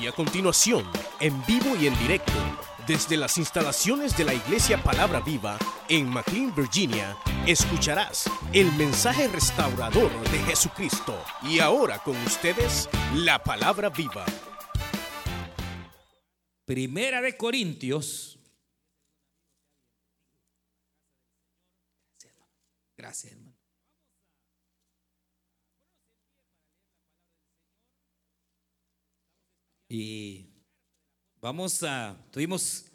Y a continuación, en vivo y en directo, desde las instalaciones de la Iglesia Palabra Viva en McLean, Virginia, escucharás el mensaje restaurador de Jesucristo. Y ahora con ustedes, la Palabra Viva. Primera de Corintios. Gracias, hermano. Y vamos a, estuvimos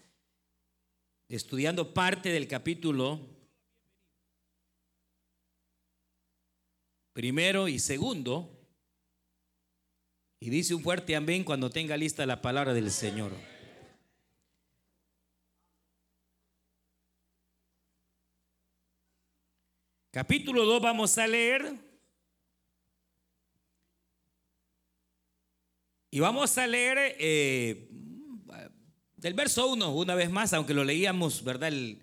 estudiando parte del capítulo primero y segundo. Y dice un fuerte amén cuando tenga lista la palabra del Señor. Capítulo 2 vamos a leer. Y vamos a leer eh, del verso 1 una vez más, aunque lo leíamos, ¿verdad? El,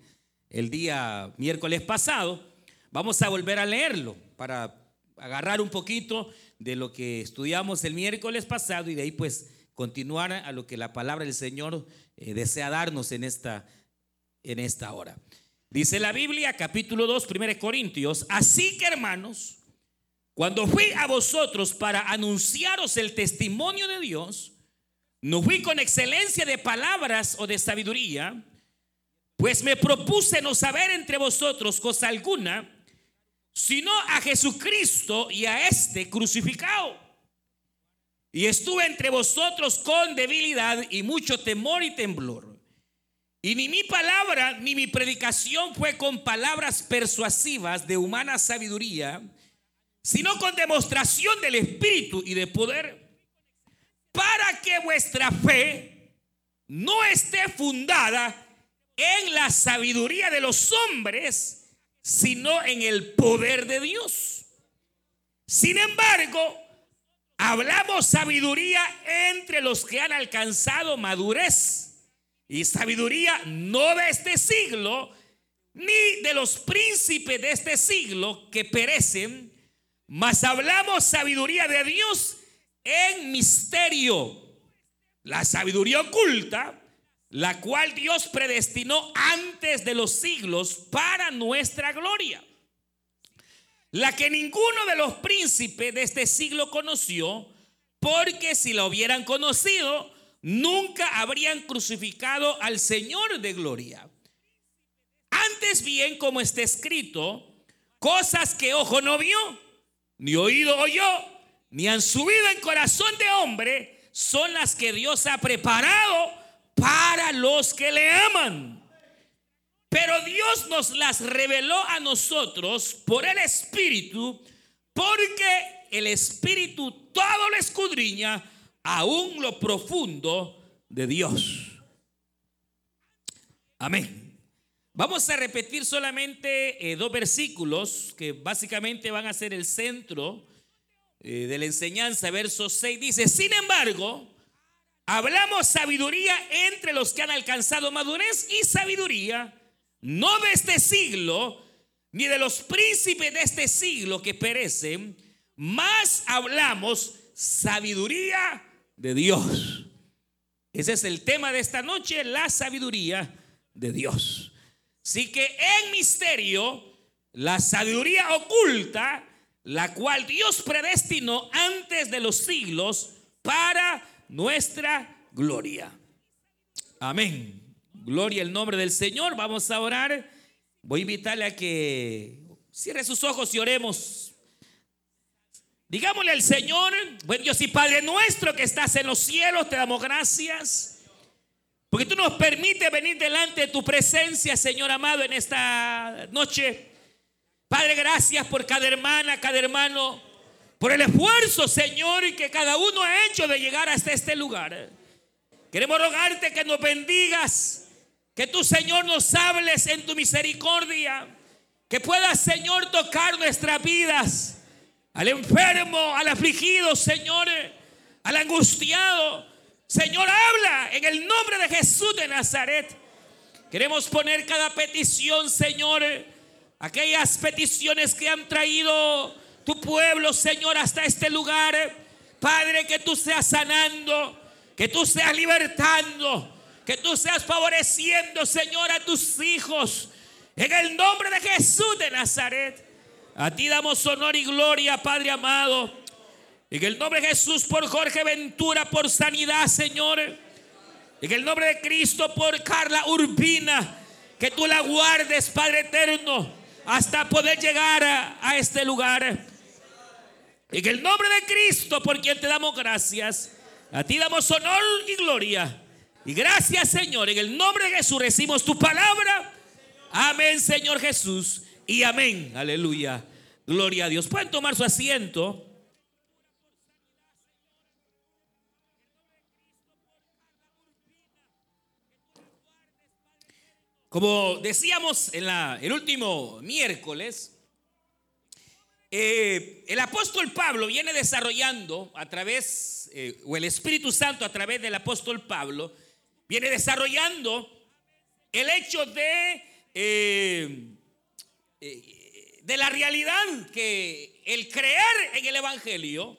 día miércoles pasado. Vamos a volver a leerlo para agarrar un poquito de lo que estudiamos el miércoles pasado y de ahí pues continuar a lo que la palabra del Señor eh, desea darnos en esta, en esta hora. Dice la Biblia, capítulo 2, 1 Corintios, así que hermanos, cuando fui a vosotros para anunciaros el testimonio de Dios, no fui con excelencia de palabras o de sabiduría, pues me propuse no saber entre vosotros cosa alguna, sino a Jesucristo y a este crucificado. Y estuve entre vosotros con debilidad y mucho temor y temblor. Y ni mi palabra ni mi predicación fue con palabras persuasivas de humana sabiduría, sino con demostración del Espíritu y de poder, para que vuestra fe no esté fundada en la sabiduría de los hombres, sino en el poder de Dios. Sin embargo, hablamos sabiduría entre los que han alcanzado madurez y sabiduría no de este siglo, ni de los príncipes de este siglo que perecen, mas hablamos sabiduría de Dios en misterio, la sabiduría oculta, la cual Dios predestinó antes de los siglos para nuestra gloria, la que ninguno de los príncipes de este siglo conoció, porque si la hubieran conocido, nunca habrían crucificado al Señor de gloria. Antes bien, como está escrito, cosas que ojo no vio, ni oído oyó, ni han subido en corazón de hombre, son las que Dios ha preparado para los que le aman. Pero Dios nos las reveló a nosotros por el Espíritu, porque el Espíritu todo lo escudriña aún lo profundo de Dios. Amén. Vamos a repetir solamente eh, dos versículos que básicamente van a ser el centro eh, de la enseñanza. Verso 6 dice, sin embargo, hablamos sabiduría entre los que han alcanzado madurez y sabiduría, no de este siglo, ni de los príncipes de este siglo que perecen, más hablamos sabiduría de Dios. Ese es el tema de esta noche, la sabiduría de Dios. Así que en misterio, la sabiduría oculta, la cual Dios predestinó antes de los siglos para nuestra gloria. Amén. Gloria al nombre del Señor. Vamos a orar. Voy a invitarle a que cierre sus ojos y oremos. Digámosle al Señor, buen Dios y Padre nuestro que estás en los cielos, te damos gracias. Porque tú nos permites venir delante de tu presencia, Señor amado, en esta noche. Padre, gracias por cada hermana, cada hermano, por el esfuerzo, Señor, que cada uno ha hecho de llegar hasta este lugar. Queremos rogarte que nos bendigas, que tú, Señor, nos hables en tu misericordia, que puedas, Señor, tocar nuestras vidas al enfermo, al afligido, Señor, al angustiado. Señor, habla en el nombre de Jesús de Nazaret. Queremos poner cada petición, Señor, aquellas peticiones que han traído tu pueblo, Señor, hasta este lugar. Padre, que tú seas sanando, que tú seas libertando, que tú seas favoreciendo, Señor, a tus hijos. En el nombre de Jesús de Nazaret. A ti damos honor y gloria, Padre amado. En el nombre de Jesús por Jorge Ventura, por sanidad, Señor. En el nombre de Cristo por Carla Urbina. Que tú la guardes, Padre eterno, hasta poder llegar a, este lugar. En el nombre de Cristo, por quien te damos gracias. A ti damos honor y gloria. Y gracias, Señor. En el nombre de Jesús recibimos tu palabra. Amén, Señor Jesús. Y amén. Aleluya. Gloria a Dios. Pueden tomar su asiento. Como decíamos en la, el último miércoles, eh, el apóstol Pablo viene desarrollando a través, eh, o el Espíritu Santo a través del apóstol Pablo, viene desarrollando el hecho de, eh, de la realidad que el creer en el Evangelio,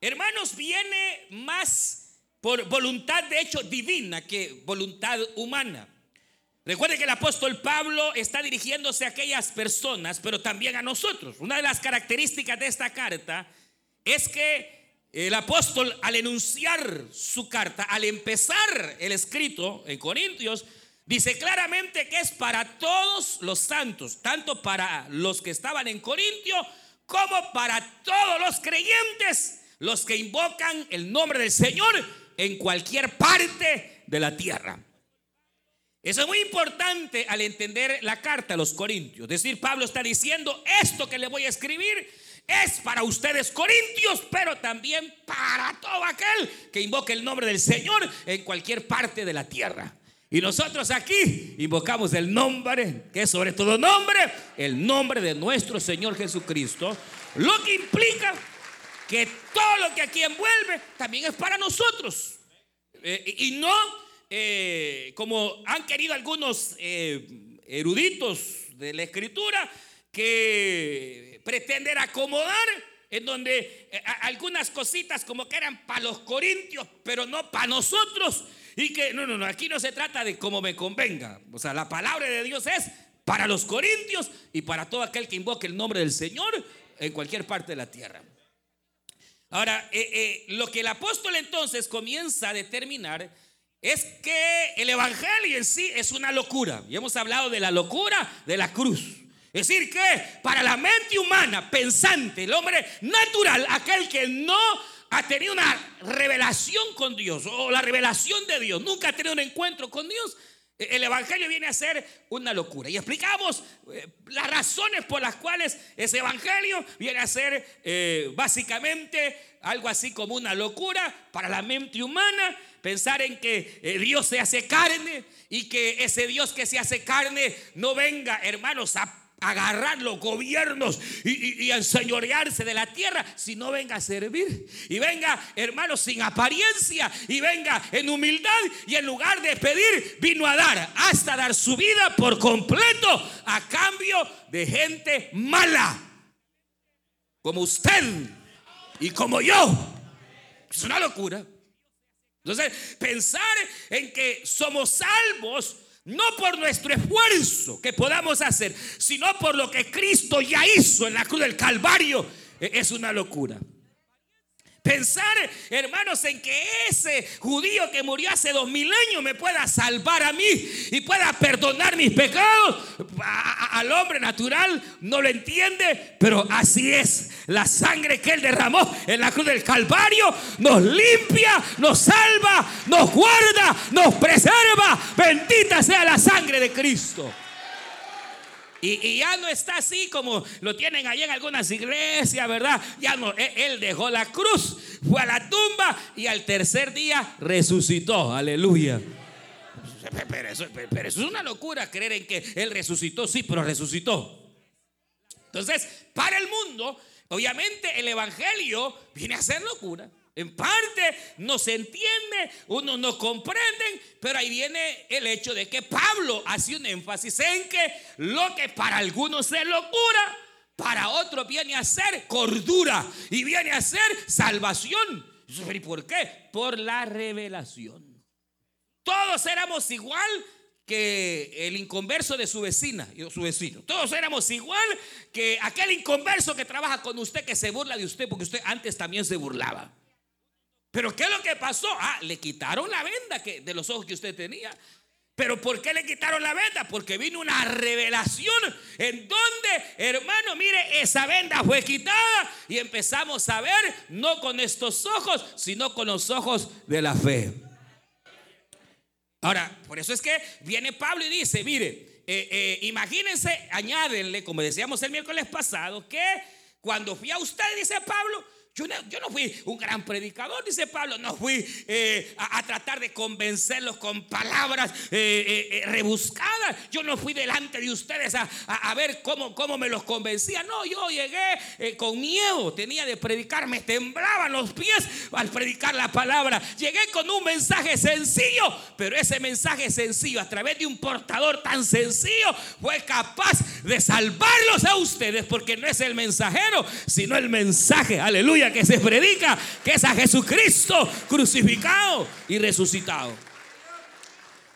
hermanos, viene más por voluntad de hecho divina que voluntad humana. Recuerde que el apóstol Pablo está dirigiéndose a aquellas personas, pero también a nosotros. Una de las características de esta carta es que el apóstol al enunciar su carta, al empezar el escrito en Corintios, dice claramente que es para todos los santos, tanto para los que estaban en Corintio como para todos los creyentes, los que invocan el nombre del Señor en cualquier parte de la tierra. Eso es muy importante al entender la carta a los Corintios. Es decir, Pablo está diciendo, esto que le voy a escribir es para ustedes Corintios, pero también para todo aquel que invoque el nombre del Señor en cualquier parte de la tierra. Y nosotros aquí invocamos el nombre, que es sobre todo nombre, el nombre de nuestro Señor Jesucristo, lo que implica que todo lo que aquí envuelve también es para nosotros. Eh, y no eh, como han querido algunos eh, eruditos de la escritura, que pretender acomodar en donde eh, algunas cositas como que eran para los corintios, pero no para nosotros. Y que no, no, no, aquí no se trata de como me convenga. O sea, la palabra de Dios es para los corintios y para todo aquel que invoque el nombre del Señor en cualquier parte de la tierra. Ahora, lo que el apóstol entonces comienza a determinar es que el Evangelio en sí es una locura. Y hemos hablado de la locura de la cruz. Es decir, que para la mente humana, pensante, el hombre natural, aquel que no ha tenido una revelación con Dios o la revelación de Dios, nunca ha tenido un encuentro con Dios, el Evangelio viene a ser una locura. Y explicamos eh, las razones por las cuales ese Evangelio viene a ser eh, básicamente algo así como una locura para la mente humana pensar en que eh, Dios se hace carne y que ese Dios que se hace carne no venga, hermanos, a agarrar los gobiernos y, a enseñorearse de la tierra, Si no venga a servir. Y venga, hermanos, sin apariencia y venga en humildad y en lugar de pedir, vino a dar, hasta dar su vida por completo a cambio de gente mala, como usted y como yo. Es una locura. Entonces, pensar en que somos salvos no por nuestro esfuerzo que podamos hacer, sino por lo que Cristo ya hizo en la cruz del Calvario, e-, es una locura. Pensar, hermanos, en que ese judío que murió hace dos mil años me pueda salvar a mí y pueda perdonar mis pecados, al hombre natural no lo entiende, pero así es. La sangre que él derramó en la cruz del Calvario nos limpia, nos salva, nos guarda, nos preserva. Bendita sea la sangre de Cristo. Y, ya no está así como lo tienen allí en algunas iglesias, ¿verdad? Ya no, él, él dejó la cruz, fue a la tumba y al tercer día resucitó. Aleluya. Pero pero eso, es una locura creer en que Él resucitó, sí, pero resucitó. Entonces, para el mundo, obviamente el Evangelio viene a ser locura. En parte no se entiende, unos no comprenden, pero ahí viene el hecho de que Pablo hace un énfasis en que lo que para algunos es locura, para otros viene a ser cordura y viene a ser salvación. ¿Y por qué? Por la revelación. Todos éramos igual que el inconverso de su vecina y su vecino. Todos éramos igual que aquel inconverso que trabaja con usted que se burla de usted porque usted antes también se burlaba. Pero ¿qué es lo que pasó? Ah, le quitaron la venda de los ojos que usted tenía. Pero ¿por qué le quitaron la venda? Porque vino una revelación en donde, hermano, mire, esa venda fue quitada y empezamos a ver no con estos ojos, sino con los ojos de la fe. Ahora, por eso es que viene Pablo y dice, mire, eh, eh, imagínense, añádenle, como decíamos el miércoles pasado, que cuando fui a usted, dice Pablo, yo no, fui un gran predicador, dice Pablo, no fui eh, a, tratar de convencerlos con palabras eh, eh, rebuscadas. Yo no fui delante de ustedes a, ver cómo, cómo, me los convencía. No, yo llegué con miedo, tenía de predicar, me temblaban los pies al predicar la palabra. Llegué con un mensaje sencillo, pero ese mensaje sencillo a través de un portador tan sencillo fue capaz de salvarlos a ustedes porque no es el mensajero, sino el mensaje. Aleluya que se predica, que es a Jesucristo crucificado y resucitado.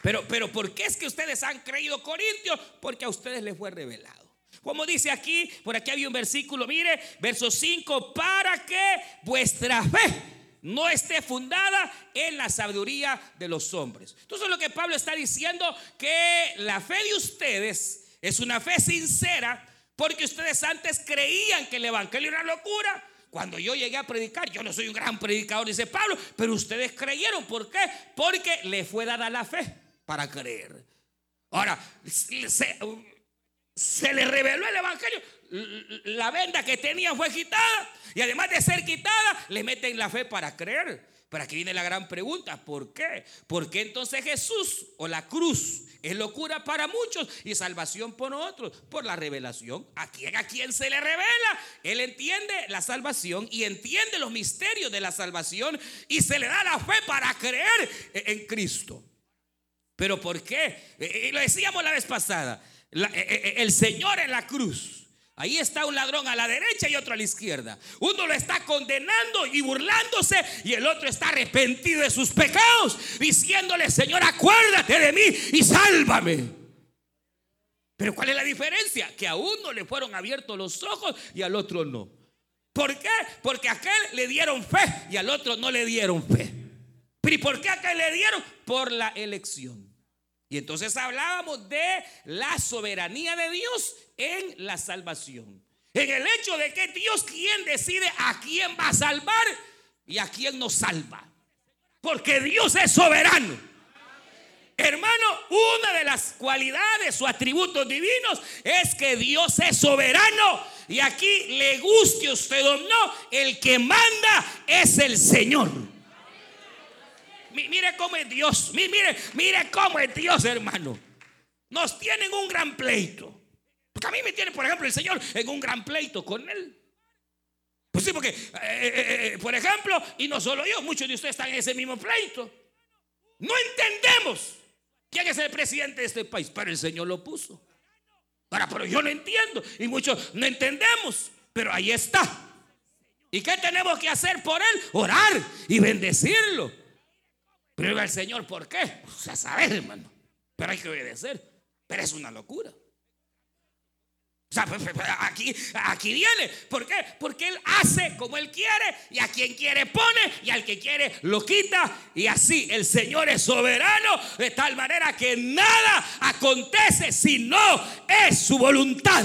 Pero, pero ¿por qué es que ustedes han creído Corintios? Porque a ustedes les fue revelado. Como dice aquí, por aquí había un versículo, mire, verso 5, para que vuestra fe no esté fundada en la sabiduría de los hombres. Entonces lo que Pablo está diciendo, que la fe de ustedes es una fe sincera, porque ustedes antes creían que el Evangelio era locura, cuando yo llegué a predicar, yo no soy un gran predicador, dice Pablo, pero ustedes creyeron. ¿Por qué? Porque le fue dada la fe para creer. Ahora, se, se le reveló el Evangelio. La venda que tenían fue quitada. Y además de ser quitada, le meten la fe para creer. Pero aquí viene la gran pregunta, ¿por qué? ¿Por qué entonces Jesús o la cruz es locura para muchos y salvación por otros? Por la revelación. ¿A quién, a quién se le revela? Él entiende la salvación y entiende los misterios de la salvación y se le da la fe para creer en Cristo. ¿Pero por qué? Y eh, eh, lo decíamos la vez pasada. El Señor en la cruz Ahí está un ladrón a la derecha y otro a la izquierda. Uno lo está condenando y burlándose y el otro está arrepentido de sus pecados, diciéndole, Señor, acuérdate de mí y sálvame. Pero ¿cuál es la diferencia? Que a uno le fueron abiertos los ojos y al otro no. ¿Por qué? Porque a aquel le dieron fe y al otro no le dieron fe. ¿Pero y por qué a aquel le dieron? Por la elección. Y entonces hablábamos de la soberanía de Dios en la salvación. En el hecho de que Dios quien decide a quién va a salvar y a quién nos salva. Porque Dios es soberano. Hermano, una de las cualidades o atributos divinos es que Dios es soberano. Y aquí le guste usted o no, el que manda es el Señor. Mire cómo es Dios. Mire, mire cómo es Dios, hermano. Nos tienen un gran pleito. Porque a mí me tiene, por ejemplo, el Señor en un gran pleito con Él. Pues sí, porque, eh, eh, eh, por ejemplo, y no solo yo, muchos de ustedes están en ese mismo pleito. No entendemos quién es el presidente de este país, pero el Señor lo puso. Ahora, pero yo no entiendo y muchos no entendemos, pero ahí está. ¿Y qué tenemos que hacer por Él? Orar y bendecirlo. Pero el Señor, ¿por qué? Pues a saber, hermano. Pero hay que obedecer. Pero es una locura. O sea, pues, pues, pues, aquí, aquí viene. ¿Por qué? Porque Él hace como Él quiere y a quien quiere pone y al que quiere lo quita. Y así el Señor es soberano de tal manera que nada acontece si no es su voluntad.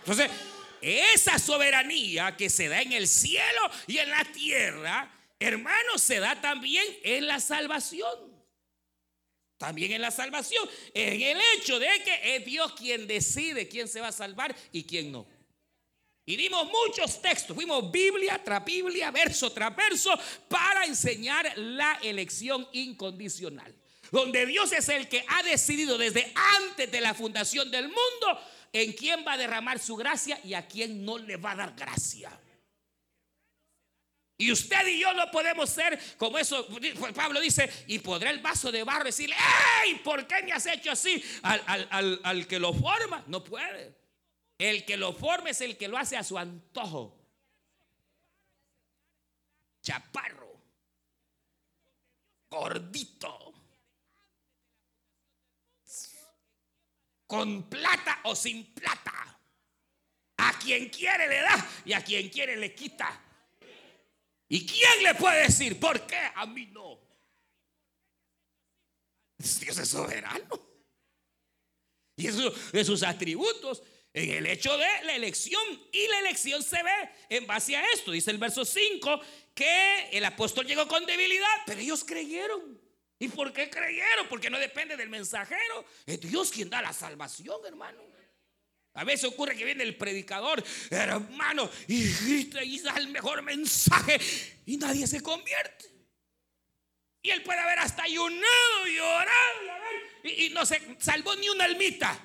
Entonces, esa soberanía que se da en el cielo y en la tierra, hermano, se da también en la salvación. También en la salvación, en el hecho de que es Dios quien decide quién se va a salvar y quién no. Y dimos muchos textos, fuimos Biblia tras Biblia, verso tras verso, para enseñar la elección incondicional. Donde Dios es el que ha decidido desde antes de la fundación del mundo en quién va a derramar su gracia y a quién no le va a dar gracia. Y usted y yo no podemos ser como eso. Pablo dice, y podrá el vaso de barro decirle, ¡ay! ¿Por qué me has hecho así? Al, que lo forma, no puede. El que lo forma es el que lo hace a su antojo. chaparro, gordito, con plata o sin plata. A quien quiere le da y a quien quiere le quita. ¿Y quién le puede decir por qué a mí no? Dios es soberano. Y eso de sus atributos en el hecho de la elección. Y la elección se ve en base a esto. Dice el verso 5 que el apóstol llegó con debilidad, pero ellos creyeron. ¿Y por qué creyeron? Porque no depende del mensajero. Es Dios quien da la salvación, hermano. A veces ocurre que viene el predicador, hermano, y grita da el mejor mensaje y nadie se convierte. Y él puede haber hasta ayunado y orado y no se salvó ni una almita.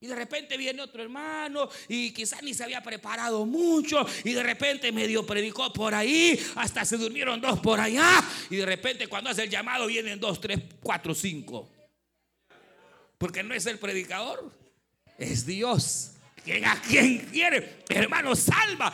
Y de repente viene otro hermano y quizás ni se había preparado mucho y de repente medio predicó por ahí, hasta se durmieron dos por allá y de repente cuando hace el llamado vienen dos, tres, cuatro, cinco. Porque no es el predicador, es Dios. Quien a quien quiere, hermano, salva.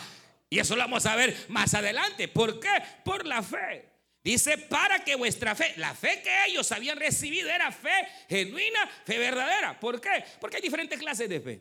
Y eso lo vamos a ver más adelante. ¿Por qué? Por la fe. Dice, para que vuestra fe, la fe que ellos habían recibido era fe genuina, fe verdadera. ¿Por qué? Porque hay diferentes clases de fe.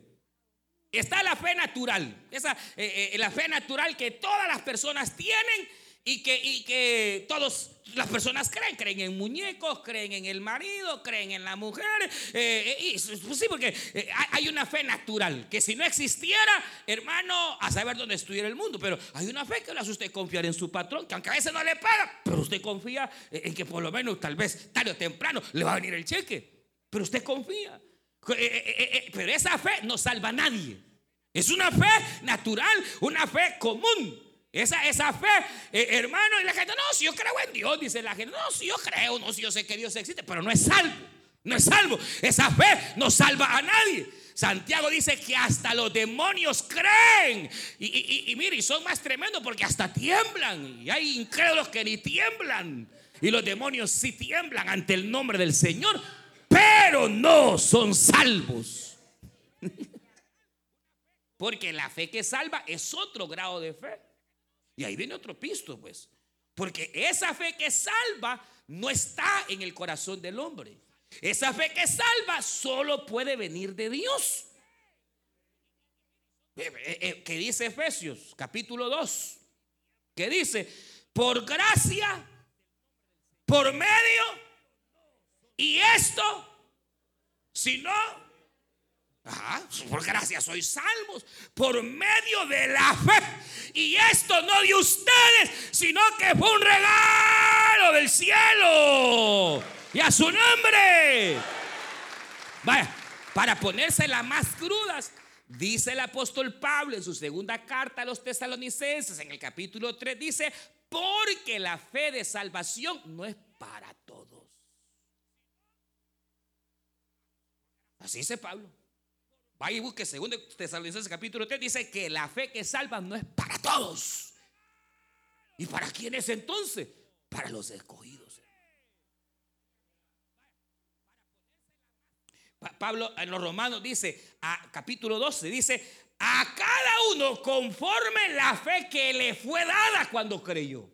Está la fe natural, esa, eh, eh, la fe natural que todas las personas tienen y que, y que todas las personas creen, creen en muñecos, creen en el marido, creen en la mujer. Eh, eh, y, sí, porque eh, hay una fe natural, que si no existiera, hermano, a saber dónde estuviera el mundo. Pero hay una fe que le hace usted confiar en su patrón, que aunque a veces no le paga, pero usted confía en que por lo menos, tal vez, tarde o temprano, le va a venir el cheque. Pero usted confía. Pero esa fe no salva a nadie. Es una fe natural, una fe común. Esa, esa fe, eh, hermano, y la gente, no, si yo creo en Dios, dice la gente, no, si yo creo, no, si yo sé que Dios existe, pero no es salvo, no es salvo. Esa fe no salva a nadie. Santiago dice que hasta los demonios creen. Y, y, y, mire, y son más tremendos porque hasta tiemblan. Y hay incrédulos que ni tiemblan. Y los demonios sí tiemblan ante el nombre del Señor, pero no son salvos. Porque la fe que salva es otro grado de fe. Y ahí viene otro pisto, pues. Porque esa fe que salva no está en el corazón del hombre. Esa fe que salva solo puede venir de Dios. Eh, eh, eh, ¿Qué dice Efesios capítulo 2? Que dice, por gracia, por medio, y esto, si no, por gracia sois salvos por medio de la fe. Y esto no de ustedes, sino que fue un regalo del cielo. Y a su nombre. Vaya, para ponerse las más crudas, dice el apóstol Pablo en su segunda carta a los tesalonicenses, en el capítulo 3, dice, porque la fe de salvación no es para todos. Así dice Pablo. Vaya y busque 2 Tesalonicenses capítulo 3, dice que la fe que salva no es para todos. ¿Y para quién es entonces? Para los escogidos. Pablo en los Romanos dice, a capítulo 12, dice, a cada uno conforme la fe que le fue dada cuando creyó.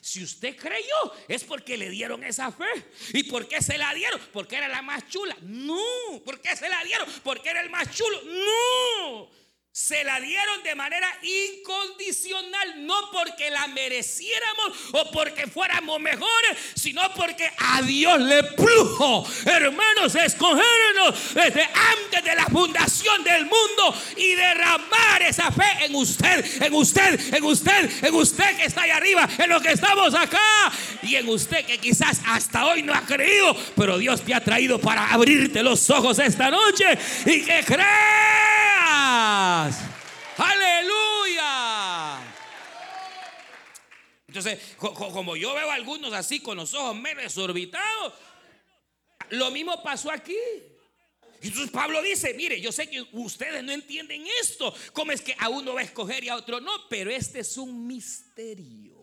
Si usted creyó, es porque le dieron esa fe. ¿Y por qué se la dieron? Porque era la más chula. No. ¿Por qué se la dieron? Porque era el más chulo. No se la dieron de manera incondicional, no porque la mereciéramos o porque fuéramos mejores, sino porque a Dios le plujo, hermanos, escogernos desde antes de la fundación del mundo y derramar esa fe en usted, en usted, en usted, en usted que está ahí arriba, en lo que estamos acá y en usted que quizás hasta hoy no ha creído, pero Dios te ha traído para abrirte los ojos esta noche y que creas. Aleluya. Entonces, como yo veo a algunos así con los ojos medio desorbitados, lo mismo pasó aquí. Entonces Pablo dice, mire, yo sé que ustedes no entienden esto, cómo es que a uno va a escoger y a otro no, pero este es un misterio.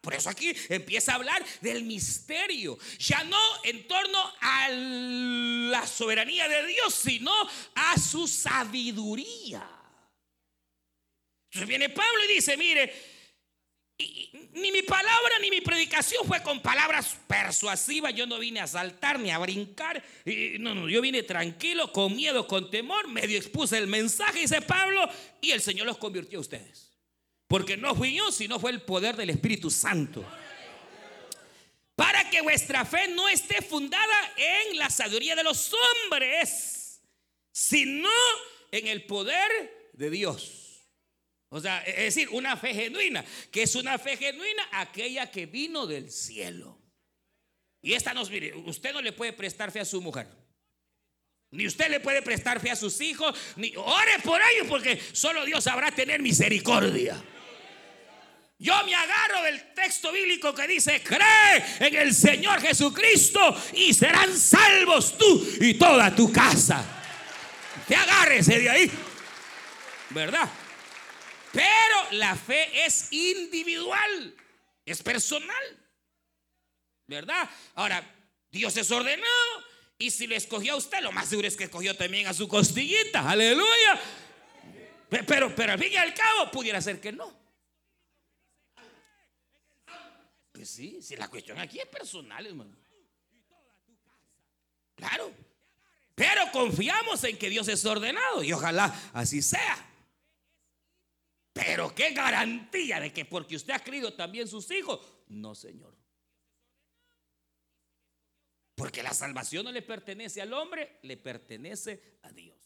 Por eso aquí empieza a hablar del misterio, ya no en torno a la soberanía de Dios, sino a su sabiduría. Entonces viene Pablo y dice, mire, ni mi palabra ni mi predicación fue con palabras persuasivas. Yo no vine a saltar ni a brincar. no, no, yo vine tranquilo, con miedo, con temor. Medio expuse el mensaje, dice Pablo, y el Señor los convirtió a ustedes. Porque no fui yo, sino fue el poder del Espíritu Santo. Para que vuestra fe no esté fundada en la sabiduría de los hombres, sino en el poder de Dios. O sea, es decir, una fe genuina. que es una fe genuina? Aquella que vino del cielo. Y esta nos mire, usted no le puede prestar fe a su mujer. Ni usted le puede prestar fe a sus hijos, ni ore por ellos porque solo Dios sabrá tener misericordia. Yo me agarro del texto bíblico que dice, cree en el Señor Jesucristo y serán salvos tú y toda tu casa. Te agárrese de ahí. ¿Verdad? Pero la fe es individual, es personal. ¿Verdad? Ahora, Dios es ordenado y si le escogió a usted, lo más seguro es que escogió también a su costillita. Aleluya. Pero, pero al fin y al cabo, pudiera ser que no. Pues sí, si la cuestión aquí es personal, hermano. Claro. Pero confiamos en que Dios es ordenado y ojalá así sea. Pero qué garantía de que porque usted ha creído también sus hijos. No, Señor. Porque la salvación no le pertenece al hombre, le pertenece a Dios.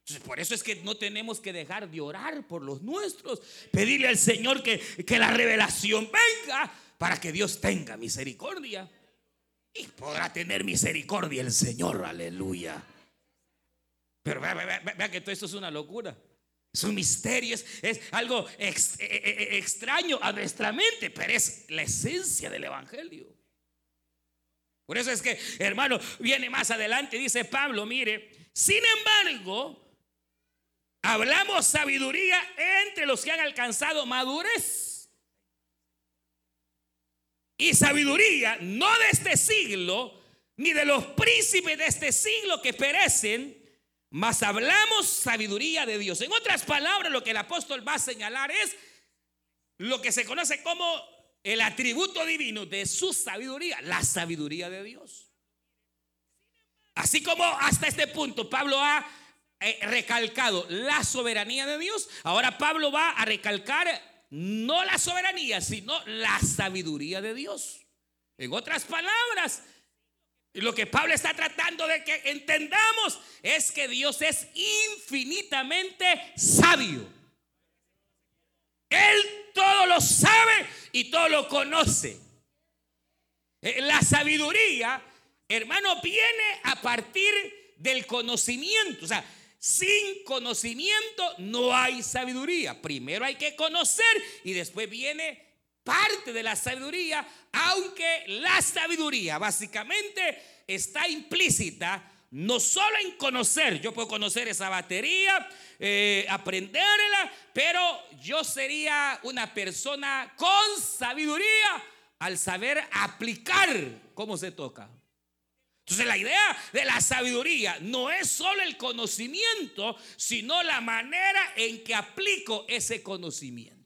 Entonces, por eso es que no tenemos que dejar de orar por los nuestros. Pedirle al Señor que, que la revelación venga para que Dios tenga misericordia. Y podrá tener misericordia el Señor, aleluya. Pero vea, vea, vea que todo esto es una locura. Es un misterio, es, algo e, e, e, extraño a nuestra mente, pero es la esencia del Evangelio. Por eso es que, hermano, viene más adelante, dice Pablo, mire, sin embargo, hablamos sabiduría entre los que han alcanzado madurez. Y sabiduría no de este siglo, ni de los príncipes de este siglo que perecen, mas hablamos sabiduría de Dios. En otras palabras, lo que el apóstol va a señalar es lo que se conoce como el atributo divino de su sabiduría, la sabiduría de Dios. Así como hasta este punto Pablo ha eh, recalcado la soberanía de Dios, ahora Pablo va a recalcar no la soberanía, sino la sabiduría de Dios. En otras palabras, y lo que Pablo está tratando de que entendamos es que Dios es infinitamente sabio. Él todo lo sabe y todo lo conoce. Eh, la sabiduría, hermano, viene a partir del conocimiento. O sea, sin conocimiento no hay sabiduría. Primero hay que conocer y después viene parte de la sabiduría, aunque la sabiduría básicamente está implícita no solo en conocer, yo puedo conocer esa batería, eh, aprenderla, pero yo sería una persona con sabiduría al saber aplicar cómo se toca. Entonces la idea de la sabiduría no es solo el conocimiento, sino la manera en que aplico ese conocimiento.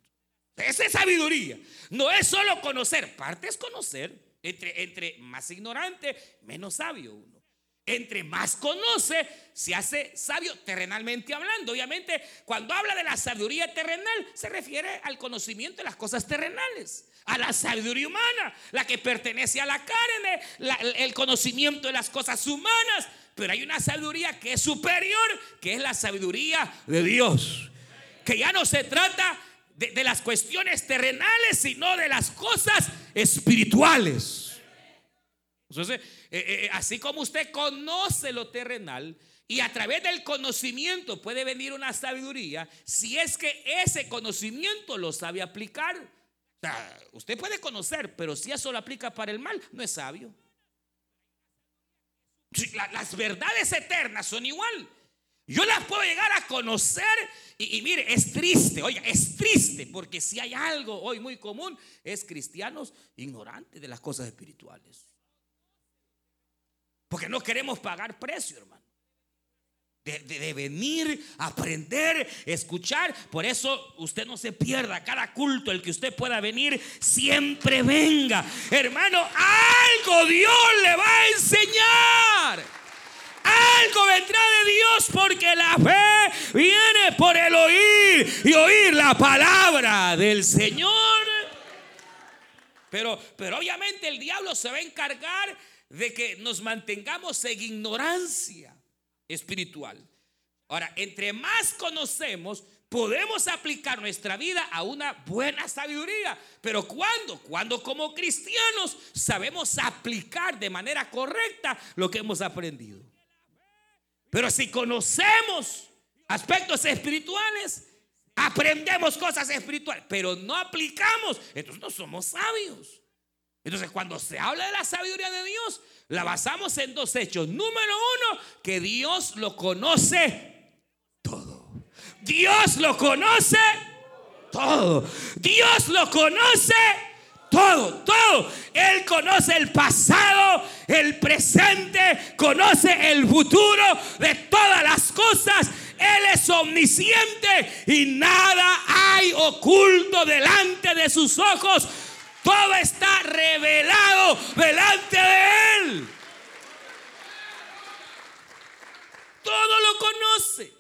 Esa es sabiduría. No es solo conocer, parte es conocer. Entre, entre más ignorante, menos sabio uno. Entre más conoce, se hace sabio terrenalmente hablando. Obviamente, cuando habla de la sabiduría terrenal, se refiere al conocimiento de las cosas terrenales, a la sabiduría humana, la que pertenece a la carne, el conocimiento de las cosas humanas. Pero hay una sabiduría que es superior, que es la sabiduría de Dios. Que ya no se trata de, las cuestiones terrenales, sino de las cosas espirituales. Entonces, eh, eh, eh, así como usted conoce lo terrenal y a través del conocimiento puede venir una sabiduría, si es que ese conocimiento lo sabe aplicar. Usted puede conocer, pero si eso lo aplica para el mal, no es sabio. Las verdades eternas son igual. Yo las puedo llegar a conocer y, mire, es triste, oiga, es triste, porque si hay algo hoy muy común, es cristianos ignorantes de las cosas espirituales. Porque no queremos pagar precio, hermano. de, venir, aprender, escuchar. Por eso usted no se pierda cada culto, el que usted pueda venir, siempre venga. Hermano, algo Dios le va a enseñar. Algo vendrá de Dios porque la fe viene por el oír y oír la palabra del Señor. Pero, pero obviamente el diablo se va a encargar de que nos mantengamos en ignorancia espiritual. Ahora, entre más conocemos, podemos aplicar nuestra vida a una buena sabiduría. Pero. Cuando como cristianos sabemos aplicar de manera correcta lo que hemos aprendido. Pero si conocemos aspectos espirituales, aprendemos cosas espirituales, pero no aplicamos, entonces no somos sabios. Entonces cuando se habla de la sabiduría de Dios, la basamos en dos hechos. Número uno, que Dios lo conoce todo. Dios lo conoce todo. Dios lo conoce todo, todo. Él conoce el pasado, el presente, conoce el futuro de todas las cosas. Él es omnisciente y nada hay oculto delante de sus ojos. Todo está revelado delante de Él. Todo lo conoce.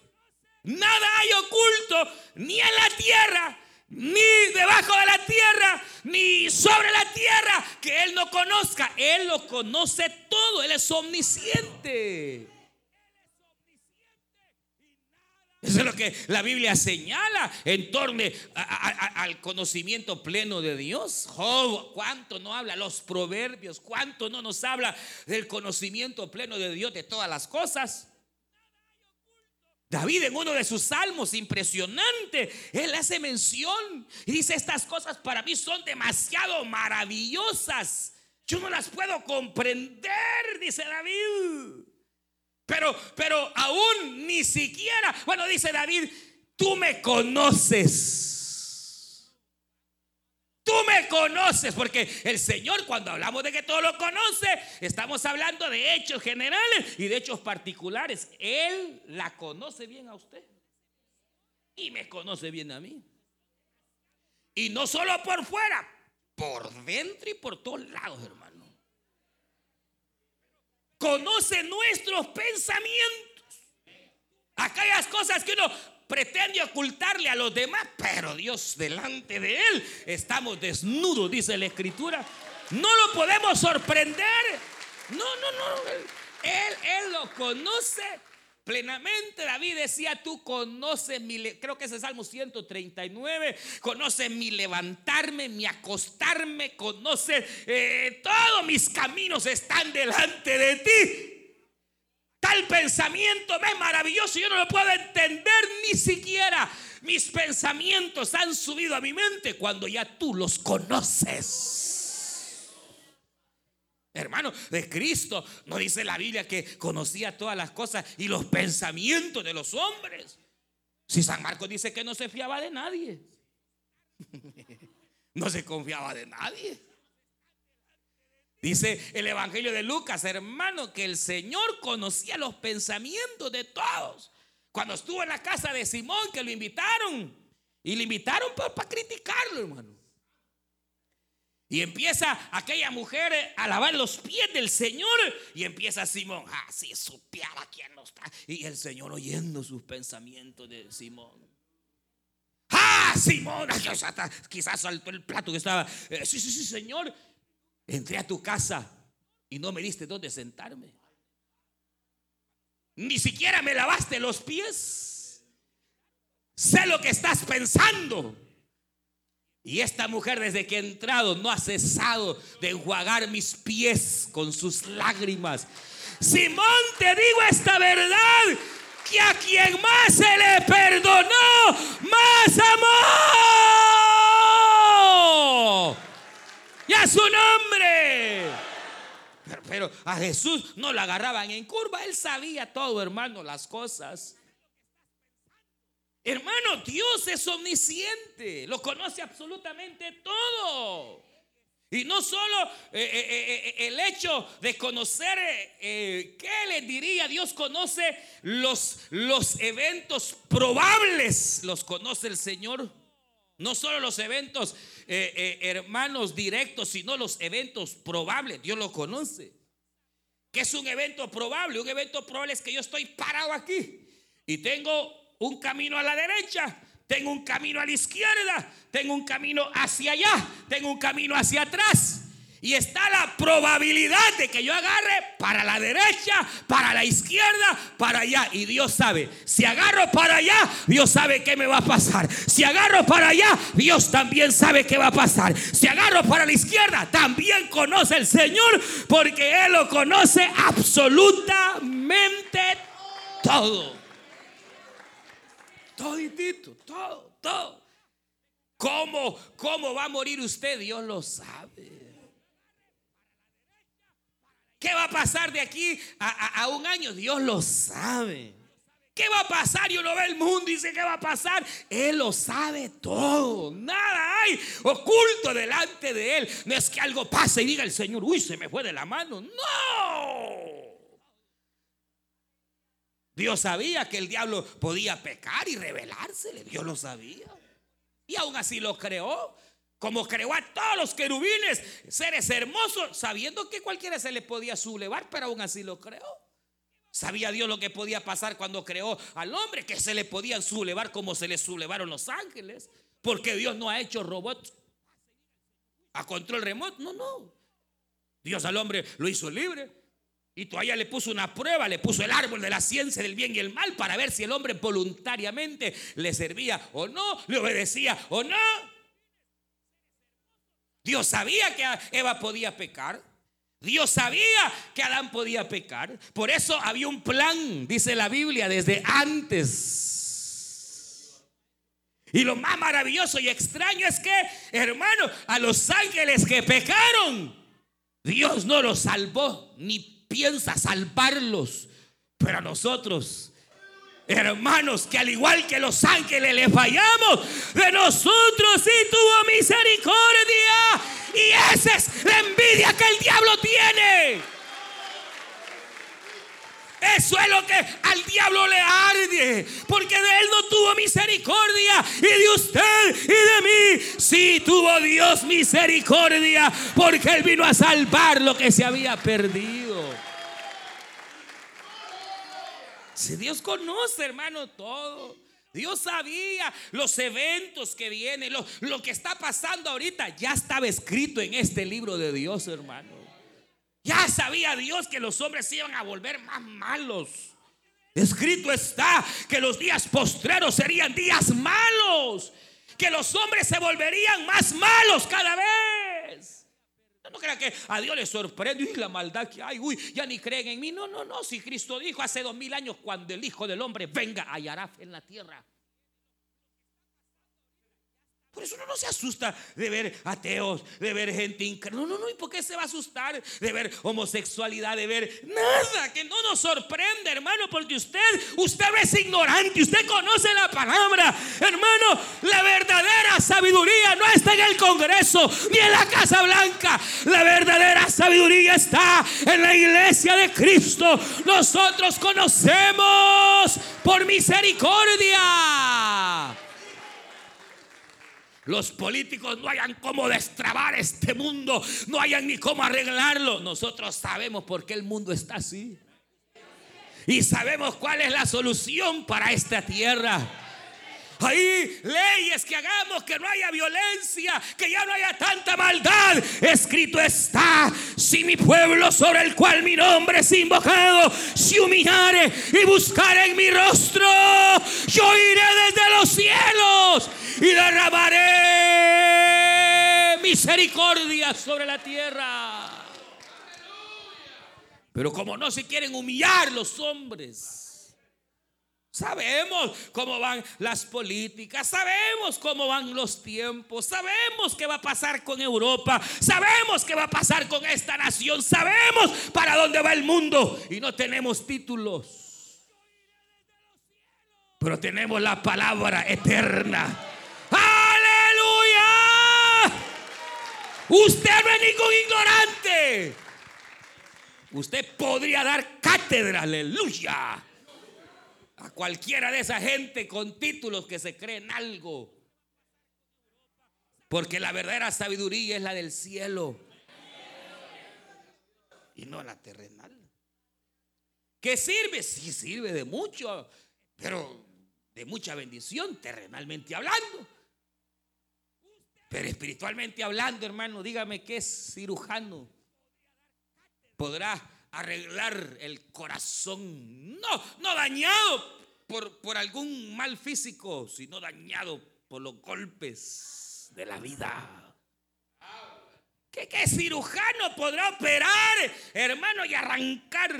Nada hay oculto ni en la tierra ni debajo de la tierra, ni sobre la tierra, que Él no conozca. Él lo conoce todo, Él es omnisciente. Eso es lo que la Biblia señala en torno al conocimiento pleno de Dios. Job, ¿cuánto no habla? Los proverbios, ¿cuánto no nos habla del conocimiento pleno de Dios de todas las cosas? David en uno de sus salmos, impresionante, él hace mención y dice, estas cosas para mí son demasiado maravillosas. Yo no las puedo comprender, dice David. Pero, pero aún ni siquiera, bueno, dice David, tú me conoces. Tú me conoces, porque el Señor cuando hablamos de que todo lo conoce, estamos hablando de hechos generales y de hechos particulares. Él la conoce bien a usted y me conoce bien a mí. Y no solo por fuera, por dentro y por todos lados, hermano. Conoce nuestros pensamientos. Aquellas cosas que uno pretende ocultarle a los demás, pero Dios delante de él estamos desnudos, dice la escritura. No lo podemos sorprender. No, no, no. Él, él lo conoce plenamente. David decía, tú conoces mi, creo que es el Salmo 139, conoces mi levantarme, mi acostarme, conoces eh, todos mis caminos están delante de ti. Tal pensamiento es maravilloso, yo no lo puedo entender ni siquiera. Mis pensamientos han subido a mi mente cuando ya tú los conoces. Hermano, de Cristo no dice la Biblia que conocía todas las cosas y los pensamientos de los hombres. Si San Marcos dice que no se fiaba de nadie, no se confiaba de nadie. Dice el Evangelio de Lucas, hermano, que el Señor conocía los pensamientos de todos. Cuando estuvo en la casa de Simón, que lo invitaron. Y le invitaron para, criticarlo, hermano. Y empieza aquella mujer a lavar los pies del Señor. Y empieza Simón, ah, si supiera quién no está. Y el Señor oyendo sus pensamientos de Simón. Ah, Simón, quizás saltó el plato que estaba. Eh, sí, sí, sí, Señor. Entré a tu casa y no me diste dónde sentarme. Ni siquiera me lavaste los pies. Sé lo que estás pensando. Y esta mujer desde que he entrado no ha cesado de enjuagar mis pies con sus lágrimas. Simón, te digo esta verdad, que a quien más se le perdonó, más amor y su nombre. Pero, a Jesús no lo agarraban en curva, él sabía todo, hermano, las cosas. Hermano, Dios es omnisciente, lo conoce absolutamente todo. Y no solo eh, eh, eh, el hecho de conocer qué le diría, Dios conoce los, los eventos probables, los conoce el Señor. No solo los eventos, hermanos, directos, sino los eventos probables. Dios lo conoce. ¿Qué es un evento probable? Un evento probable es que yo estoy parado aquí y tengo un camino a la derecha tengo un camino a la izquierda, tengo un camino hacia allá, tengo un camino hacia atrás. Y está la probabilidad de que yo agarre para la derecha, para la izquierda, para allá. Y Dios sabe, si agarro para allá, Dios sabe qué me va a pasar. Si agarro para allá, Dios también sabe qué va a pasar. Si agarro para la izquierda, también conoce el Señor, porque Él lo conoce absolutamente todo. Toditito, todo, todo. ¿Cómo, ¿Cómo va a morir usted? Dios lo sabe. ¿Qué va a pasar de aquí a, un año? Dios lo sabe. ¿Qué va a pasar? Y uno ve el mundo y dice, ¿qué va a pasar? Él lo sabe todo. Nada hay oculto delante de Él. No es que algo pase y diga el Señor, uy, se me fue de la mano. No. Dios sabía que el diablo podía pecar y rebelársele. Dios lo sabía. Y aún así lo creó. Como creó a todos los querubines, seres hermosos, sabiendo que cualquiera se le podía sublevar, pero aún así lo creó. Sabía Dios lo que podía pasar cuando creó al hombre, que se le podían sublevar como se le sublevaron los ángeles. Porque Dios no ha hecho robots a control remoto. No, no. Dios al hombre lo hizo libre. Y todavía le puso una prueba, le puso el árbol de la ciencia del bien y el mal para ver si el hombre voluntariamente le servía o no, le obedecía o no. Dios sabía que Eva podía pecar. Dios sabía que Adán podía pecar. Por eso había un plan, dice la Biblia, desde antes. Y lo más maravilloso y extraño es que, hermano, a los ángeles que pecaron, Dios no los salvó ni piensa salvarlos. Pero a nosotros, hermanos, que al igual que los ángeles le fallamos, de nosotros sí tuvo misericordia. Y esa es la envidia que el diablo tiene. Eso es lo que al diablo le arde. Porque de él no tuvo misericordia. Y de usted y de mí sí tuvo Dios misericordia. Porque él vino a salvar lo que se había perdido. Si Dios conoce, hermano, todo. Dios sabía los eventos que vienen, lo, lo, que está pasando ahorita, ya estaba escrito en este libro de Dios, hermano. Ya sabía Dios que los hombres se iban a volver más malos. Escrito está que los días postreros serían días malos, que los hombres se volverían más malos cada vez. No crean que a Dios le sorprende y la maldad que hay, uy, ya ni creen en mí. No, no, no, si Cristo dijo hace dos mil años, cuando el Hijo del Hombre venga, hallará en la tierra. Por eso uno no se asusta de ver ateos, de ver gente incrédula. No, no, no. ¿Y por qué se va a asustar de ver homosexualidad, de ver nada que no nos sorprende, hermano? Porque usted, usted es ignorante, usted conoce la palabra. Hermano, la verdadera sabiduría no está en el Congreso ni en la Casa Blanca. La verdadera sabiduría está en la iglesia de Cristo. Nosotros conocemos por misericordia. Los políticos no hayan cómo destrabar este mundo, no hayan ni cómo arreglarlo. Nosotros sabemos por qué el mundo está así. Y sabemos cuál es la solución para esta tierra. Hay leyes que hagamos que no haya violencia, que ya no haya tanta maldad. Escrito está, si mi pueblo sobre el cual mi nombre es invocado, se humillare y buscare en mi rostro, yo iré desde los cielos y derramaré misericordia sobre la tierra. Pero como no se quieren humillar los hombres, Sabemos cómo van las políticas, sabemos cómo van los tiempos, sabemos qué va a pasar con Europa, sabemos qué va a pasar con esta nación, sabemos para dónde va el mundo y no tenemos títulos. Pero tenemos la palabra eterna Usted no es ningún ignorante. Usted podría dar cátedra, aleluya, a cualquiera de esa gente con títulos que se creen algo. Porque la verdadera sabiduría es la del cielo y no la terrenal. ¿Qué sirve? Sí sirve de mucho, pero de mucha bendición terrenalmente hablando. Pero espiritualmente hablando, hermano, dígame qué cirujano podrá arreglar el corazón, no, no dañado por, por algún mal físico, sino dañado por los golpes de la vida. ¿Qué, qué cirujano podrá operar, hermano, y arrancar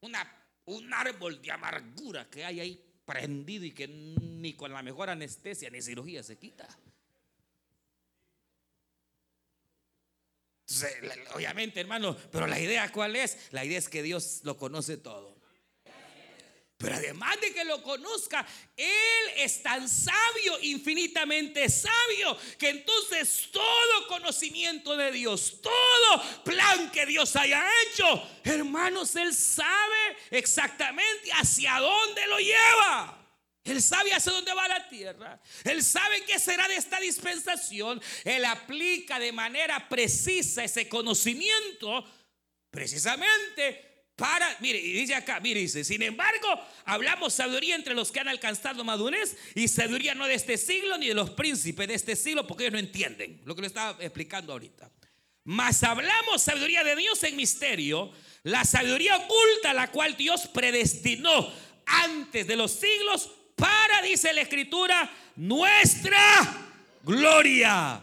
una, un árbol de amargura que hay ahí prendido y que ni con la mejor anestesia ni cirugía se quita? Obviamente, hermano, pero la idea cuál es? La idea es que Dios lo conoce todo. Pero además de que lo conozca, Él es tan sabio, infinitamente sabio, que entonces todo conocimiento de Dios, todo plan que Dios haya hecho, hermanos, Él sabe exactamente hacia dónde lo lleva. Él sabe hacia dónde va la tierra. Él sabe qué será de esta dispensación. Él aplica de manera precisa ese conocimiento precisamente para, mire, y dice acá, mire, dice, sin embargo, hablamos sabiduría entre los que han alcanzado madurez y sabiduría no de este siglo ni de los príncipes de este siglo, porque ellos no entienden lo que le estaba explicando ahorita. Mas hablamos sabiduría de Dios en misterio, la sabiduría oculta la cual Dios predestinó antes de los siglos para, dice la escritura, nuestra gloria.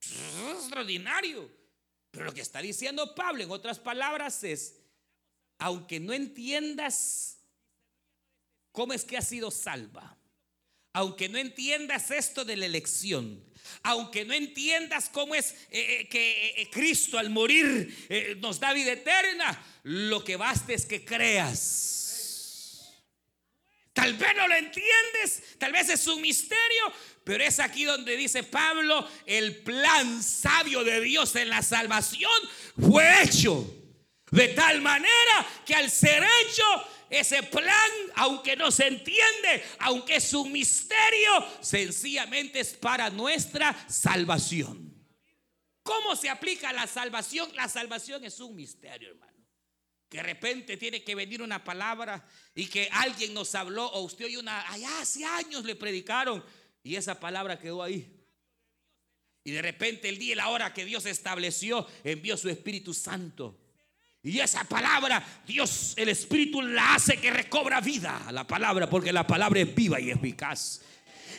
Es extraordinario. Pero lo que está diciendo Pablo en otras palabras es, aunque no entiendas cómo es que has sido salva, aunque no entiendas esto de la elección, aunque no entiendas cómo es eh, eh, que eh, Cristo al morir nos da vida eterna, lo que basta es que creas Tal vez no lo entiendes, tal vez es un misterio, pero es aquí donde dice Pablo, el plan sabio de Dios en la salvación fue hecho. De tal manera que al ser hecho, ese plan, aunque no se entiende, aunque es un misterio, sencillamente es para nuestra salvación. ¿Cómo se aplica la salvación? La salvación es un misterio, hermano de repente tiene que venir una palabra y que alguien nos habló o usted oye una, allá hace años le predicaron y esa palabra quedó ahí. Y de repente el día y la hora que Dios estableció, envió su Espíritu Santo. Y esa palabra, Dios, el Espíritu la hace que recobra vida, la palabra, porque la palabra es viva y eficaz.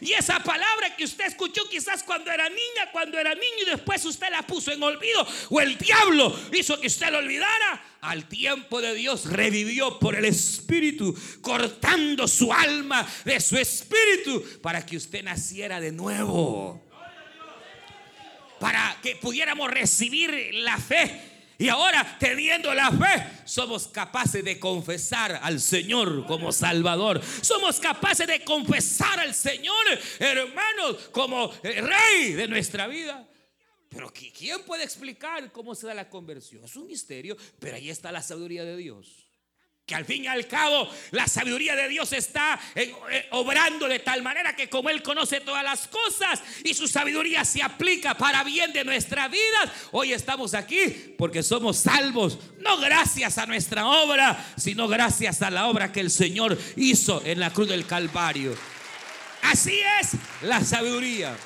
Y esa palabra que usted escuchó quizás cuando era niña, cuando era niño y después usted la puso en olvido o el diablo hizo que usted la olvidara, al tiempo de Dios revivió por el Espíritu, cortando su alma de su espíritu para que usted naciera de nuevo. Para que pudiéramos recibir la fe y ahora, teniendo la fe, somos capaces de confesar al Señor como Salvador. Somos capaces de confesar al Señor, hermanos, como Rey de nuestra vida. Pero ¿quién puede explicar cómo se da la conversión? Es un misterio, pero ahí está la sabiduría de Dios que al fin y al cabo la sabiduría de Dios está eh, obrando de tal manera que como Él conoce todas las cosas y su sabiduría se aplica para bien de nuestra vida, hoy estamos aquí porque somos salvos, no gracias a nuestra obra, sino gracias a la obra que el Señor hizo en la cruz del Calvario. Así es la sabiduría.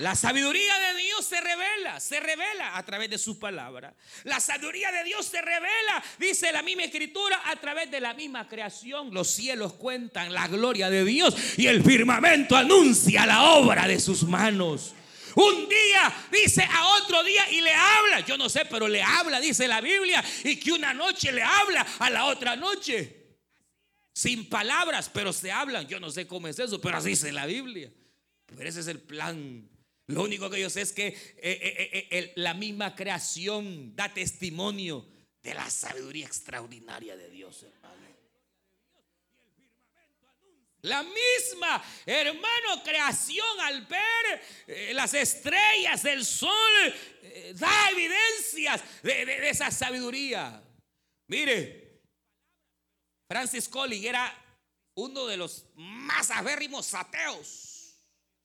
La sabiduría de Dios se revela, se revela a través de su palabra. La sabiduría de Dios se revela, dice la misma escritura, a través de la misma creación. Los cielos cuentan la gloria de Dios y el firmamento anuncia la obra de sus manos. Un día dice a otro día y le habla. Yo no sé, pero le habla, dice la Biblia. Y que una noche le habla a la otra noche. Sin palabras, pero se hablan. Yo no sé cómo es eso, pero así dice la Biblia. Pero ese es el plan lo único que yo sé es que eh, eh, eh, la misma creación da testimonio de la sabiduría extraordinaria de Dios, hermano. La misma, hermano, creación al ver las estrellas, el sol, da evidencias de, esa sabiduría. Mire, Francis Collins era uno de los más avérrimos ateos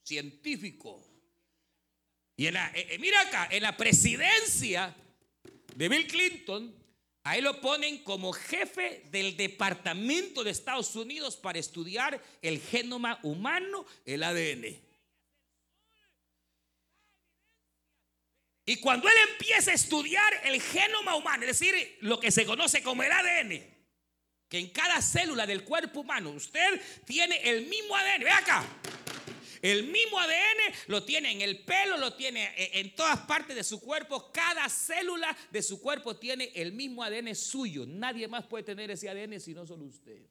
científicos. Y en eh, mira acá, en la presidencia de Bill Clinton, Ahí lo ponen como jefe del Departamento de Estados Unidos para estudiar el genoma humano, el ADN. Y cuando él empieza a estudiar el genoma humano, es decir, lo que se conoce como el ADN, que en cada célula del cuerpo humano usted tiene el mismo ADN, ve acá, el mismo ADN lo tiene en el pelo, lo tiene en todas partes de su cuerpo. Cada célula de su cuerpo tiene el mismo ADN suyo. Nadie más puede tener ese ADN sino solo usted.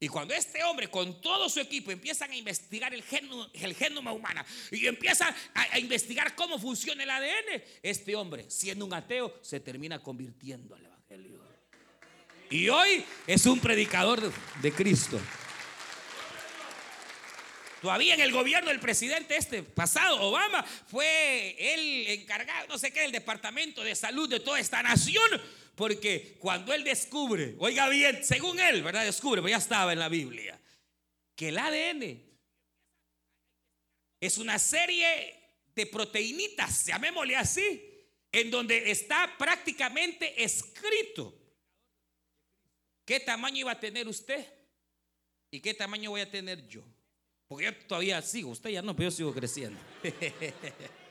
Y cuando este hombre con todo su equipo empiezan a investigar el, genoma, el genoma humano y empiezan a, investigar cómo funciona el ADN, este hombre, siendo un ateo, se termina convirtiendo al Evangelio. Y hoy es un predicador de Cristo. Todavía en el gobierno del presidente este pasado, Obama, fue el encargado, no sé qué, del departamento de salud de toda esta nación. Porque cuando él descubre, oiga bien, según él, ¿verdad? Descubre, pues ya estaba en la Biblia, que el ADN es una serie de proteínitas, llamémosle así, en donde está prácticamente escrito qué tamaño iba a tener usted y qué tamaño voy a tener yo. Porque yo todavía sigo, usted ya no, pero yo sigo creciendo.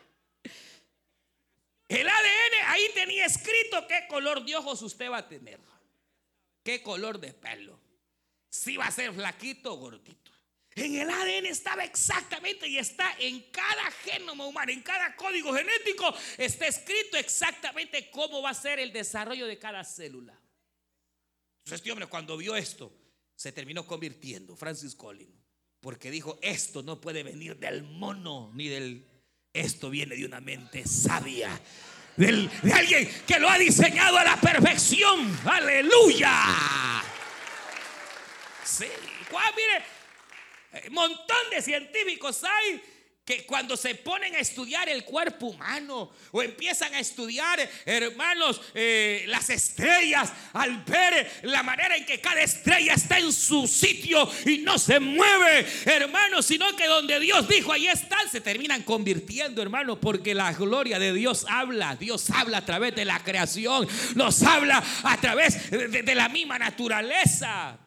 El ADN ahí tenía escrito qué color de ojos usted va a tener, qué color de pelo, si va a ser flaquito o gordito. En el ADN estaba exactamente y está en cada genoma humano, en cada código genético, está escrito exactamente cómo va a ser el desarrollo de cada célula. Entonces este hombre cuando vio esto, se terminó convirtiendo, Francis Collins porque dijo, esto no puede venir del mono ni del... Esto viene de una mente sabia. de alguien que lo ha diseñado a la perfección. Aleluya. Sí, mire, montón de científicos hay que cuando se ponen a estudiar el cuerpo humano o empiezan a estudiar, hermanos, eh, las estrellas, al ver la manera en que cada estrella está en su sitio y no se mueve, hermanos, sino que donde Dios dijo, ahí están, se terminan convirtiendo, hermanos, porque la gloria de Dios habla, Dios habla a través de la creación, nos habla a través de la misma naturaleza,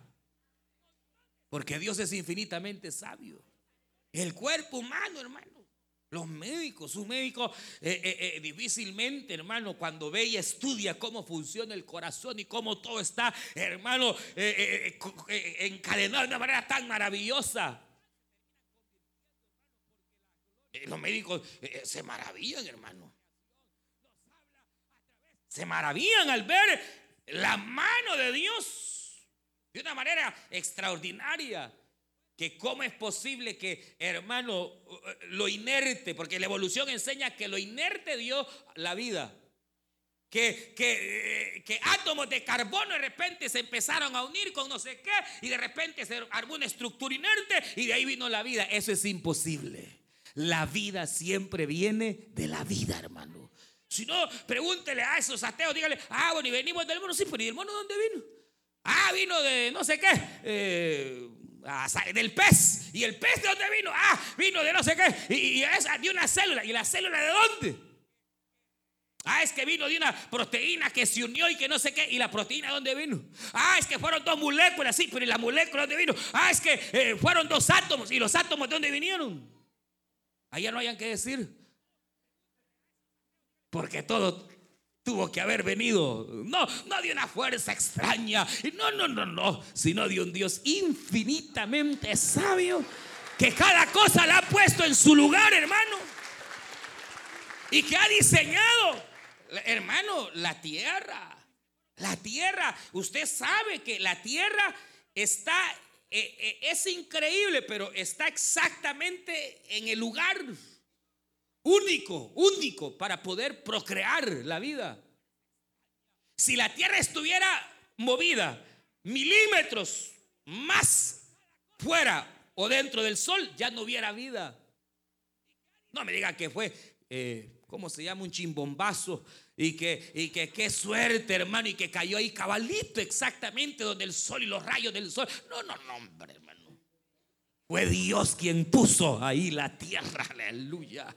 porque Dios es infinitamente sabio. El cuerpo humano, hermano. Los médicos, un médico eh, eh, eh, difícilmente, hermano, cuando ve y estudia cómo funciona el corazón y cómo todo está, hermano, encadenado de una manera tan maravillosa. Los médicos se maravillan, hermano. Se maravillan al ver la mano de Dios de una manera extraordinaria que cómo es posible que, hermano, lo inerte, porque la evolución enseña que lo inerte dio la vida. Que, que, que, átomos de carbono de repente se empezaron a unir con no sé qué y de repente se armó una estructura inerte y de ahí vino la vida. Eso es imposible. La vida siempre viene de la vida, hermano. Si no, pregúntele a esos ateos, dígale, ah, bueno, y venimos del mono, sí, pero ¿y el mono dónde vino? Ah, vino de no sé qué. Eh, Ah, del pez. ¿Y el pez de dónde vino? Ah, vino de no sé qué. Y, es de una célula. ¿Y la célula de dónde? Ah, es que vino de una proteína que se unió y que no sé qué. ¿Y la proteína de dónde vino? Ah, es que fueron dos moléculas, sí, pero ¿y la molécula de dónde vino? Ah, es que eh, fueron dos átomos. ¿Y los átomos de dónde vinieron? Allá no hayan que decir. Porque todo tuvo que haber venido. No, no de una fuerza extraña. No, no, no, no. Sino de un Dios infinitamente sabio que cada cosa la ha puesto en su lugar, hermano. Y que ha diseñado, hermano, la tierra. La tierra. Usted sabe que la tierra está, eh, eh, es increíble, pero está exactamente en el lugar único, único para poder procrear la vida. Si la tierra estuviera movida milímetros más fuera o dentro del sol, ya no hubiera vida. No me diga que fue, eh, ¿cómo se llama? Un chimbombazo. Y que, y que qué suerte, hermano, y que cayó ahí cabalito exactamente donde el sol y los rayos del sol. No, no, no, hombre, hermano. Fue Dios quien puso ahí la tierra, aleluya.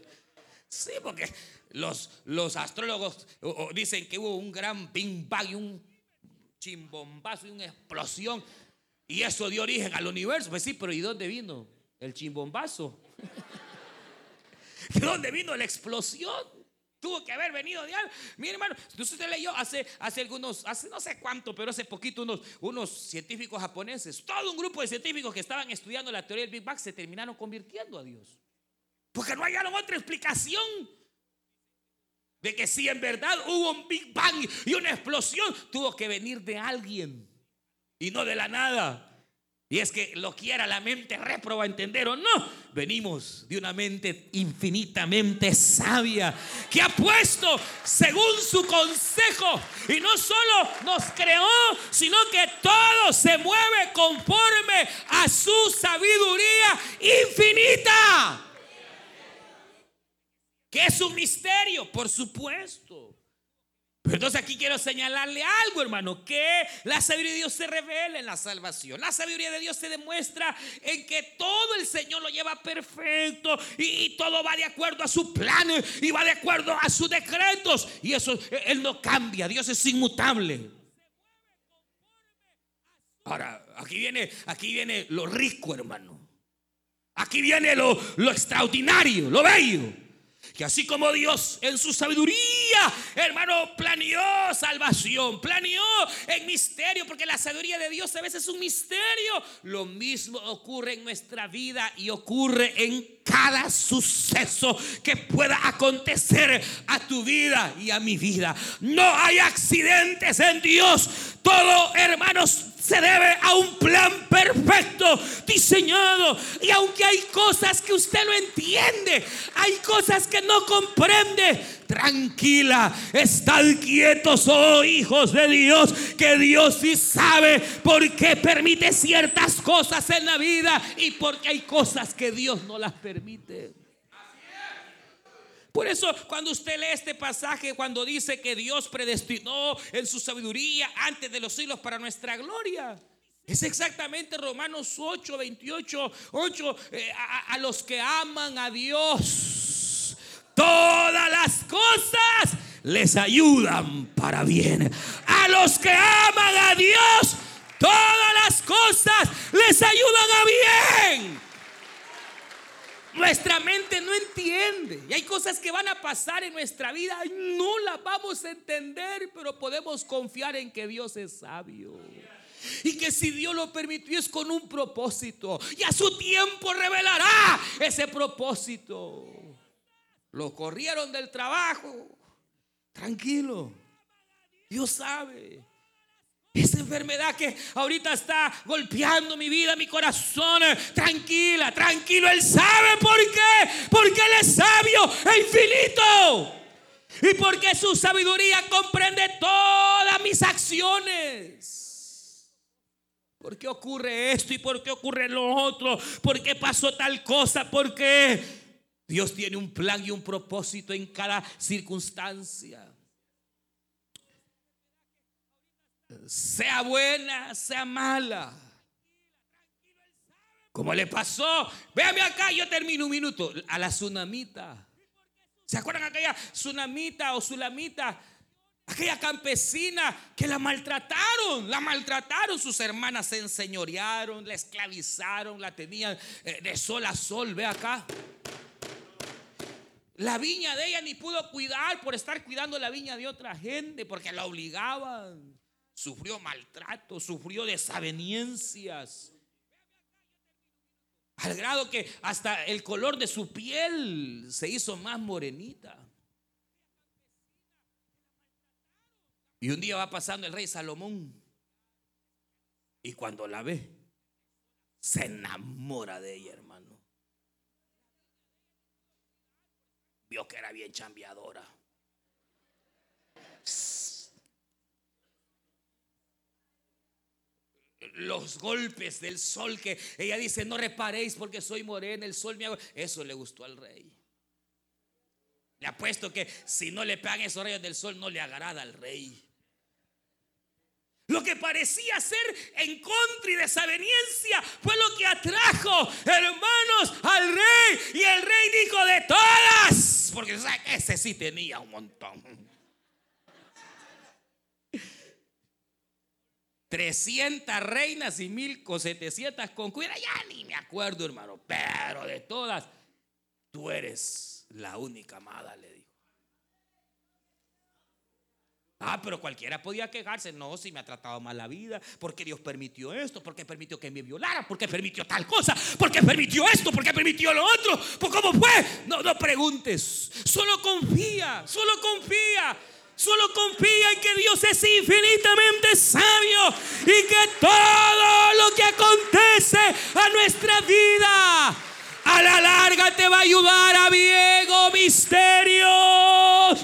Sí, porque los, los astrólogos dicen que hubo un gran bing bang y un chimbombazo y una explosión. Y eso dio origen al universo. Pues sí, pero ¿y dónde vino el chimbombazo? ¿De dónde vino la explosión? Tuvo que haber venido de algo. Mi hermano, usted leyó hace, hace algunos, hace no sé cuánto, pero hace poquito unos, unos científicos japoneses, todo un grupo de científicos que estaban estudiando la teoría del Big Bang se terminaron convirtiendo a Dios. Porque no hallaron otra explicación de que si en verdad hubo un Big Bang y una explosión, tuvo que venir de alguien y no de la nada. Y es que lo quiera la mente reproba entender o no, venimos de una mente infinitamente sabia que ha puesto según su consejo y no solo nos creó, sino que todo se mueve conforme a su sabiduría infinita. Que es un misterio, por supuesto. Pero entonces aquí quiero señalarle algo, hermano, que la sabiduría de Dios se revela en la salvación. La sabiduría de Dios se demuestra en que todo el Señor lo lleva perfecto y, todo va de acuerdo a su plan y va de acuerdo a sus decretos. Y eso Él no cambia, Dios es inmutable. Ahora, aquí viene, aquí viene lo rico, hermano. Aquí viene lo, lo extraordinario, lo bello. Que así como Dios en su sabiduría, hermano, planeó salvación, planeó en misterio, porque la sabiduría de Dios a veces es un misterio. Lo mismo ocurre en nuestra vida y ocurre en cada suceso que pueda acontecer a tu vida y a mi vida. No hay accidentes en Dios. Todo, hermanos, se debe a un plan perfecto, diseñado. Y aunque hay cosas que usted no entiende, hay cosas que no comprende, tranquila, estad quietos, oh hijos de Dios, que Dios sí sabe por qué permite ciertas cosas en la vida y porque hay cosas que Dios no las permite. Por eso cuando usted lee este pasaje, cuando dice que Dios predestinó en su sabiduría antes de los siglos para nuestra gloria. Es exactamente Romanos 8, 28, 8, a, a los que aman a Dios. Todas las cosas les ayudan para bien. A los que aman a Dios, todas las cosas les ayudan a bien. Nuestra mente no entiende. Y hay cosas que van a pasar en nuestra vida. No las vamos a entender, pero podemos confiar en que Dios es sabio. Y que si Dios lo permitió es con un propósito. Y a su tiempo revelará ese propósito. Lo corrieron del trabajo. Tranquilo. Dios sabe. Esa enfermedad que ahorita está golpeando mi vida, mi corazón, tranquila, tranquilo. Él sabe por qué. Porque Él es sabio e infinito. Y porque su sabiduría comprende todas mis acciones. ¿Por qué ocurre esto y por qué ocurre lo otro? ¿Por qué pasó tal cosa? Porque Dios tiene un plan y un propósito en cada circunstancia. Sea buena, sea mala. Como le pasó, véame acá, yo termino un minuto, a la tsunamita. ¿Se acuerdan aquella tsunamita o sulamita? Aquella campesina que la maltrataron, la maltrataron, sus hermanas se enseñorearon, la esclavizaron, la tenían eh, de sol a sol, ve acá. La viña de ella ni pudo cuidar por estar cuidando la viña de otra gente, porque la obligaban sufrió maltrato, sufrió desaveniencias. Al grado que hasta el color de su piel se hizo más morenita. Y un día va pasando el rey Salomón. Y cuando la ve, se enamora de ella, hermano. Vio que era bien chambeadora. Los golpes del sol que ella dice, no reparéis porque soy morena, el sol me hago. Eso le gustó al rey. Le apuesto que si no le pegan esos rayos del sol, no le agrada al rey. Lo que parecía ser en contra y desaveniencia fue lo que atrajo, hermanos, al rey. Y el rey dijo de todas, porque ese sí tenía un montón. 300 reinas y mil con 700 concubinas, ya ni me acuerdo, hermano, pero de todas, tú eres la única amada, le dijo. Ah, pero cualquiera podía quejarse. No, si me ha tratado mal la vida, porque Dios permitió esto, porque permitió que me violara, porque permitió tal cosa, porque permitió esto, porque permitió lo otro. Pues ¿Cómo fue? No, no preguntes. Solo confía, solo confía. Solo confía en que Dios es infinitamente sabio y que todo lo que acontece a nuestra vida a la larga te va a ayudar a bien, misterios.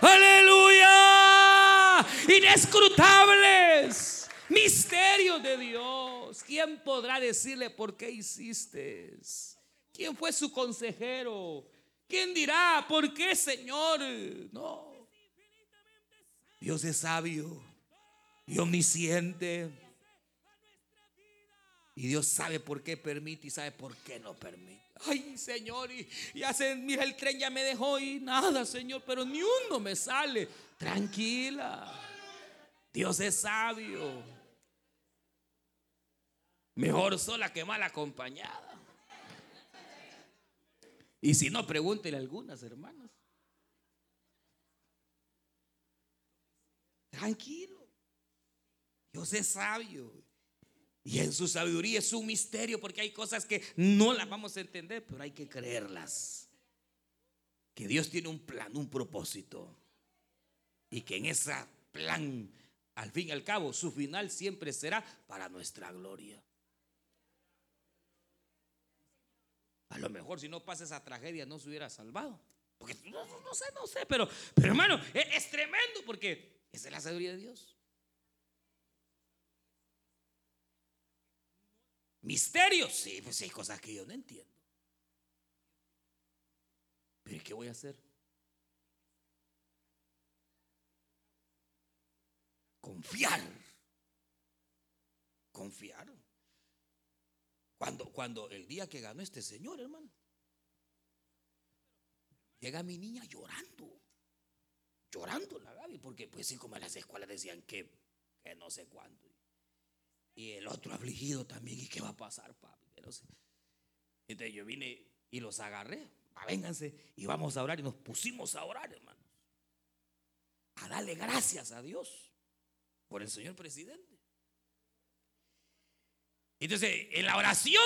Aleluya. Inescrutables. Misterios de Dios. ¿Quién podrá decirle por qué hiciste? ¿Quién fue su consejero? ¿Quién dirá por qué, Señor? No. Dios es sabio y omnisciente. Y Dios sabe por qué permite y sabe por qué no permite. Ay, Señor, y, ya se, mira, el tren ya me dejó y nada, Señor, pero ni uno me sale. Tranquila. Dios es sabio. Mejor sola que mal acompañada. Y si no, pregúntele a algunas hermanas. Tranquilo. Dios es sabio. Y en su sabiduría es un misterio porque hay cosas que no las vamos a entender, pero hay que creerlas. Que Dios tiene un plan, un propósito. Y que en ese plan, al fin y al cabo, su final siempre será para nuestra gloria. A lo mejor si no pasa esa tragedia no se hubiera salvado. No, sé, no sé, pero, pero hermano, es, es tremendo porque esa es la sabiduría de Dios. Misterios, sí, pues hay cosas que yo no entiendo. Pero ¿qué voy a hacer? Confiar. Confiar. Cuando, cuando el día que ganó este señor, hermano, llega mi niña llorando llorando la Gaby, porque pues sí, como en las escuelas decían que, que no sé cuándo. Y el otro afligido también, ¿y qué va a pasar, papi? Entonces yo vine y los agarré, vénganse y vamos a orar. Y nos pusimos a orar, hermanos. A darle gracias a Dios por el señor presidente. Entonces, en la oración,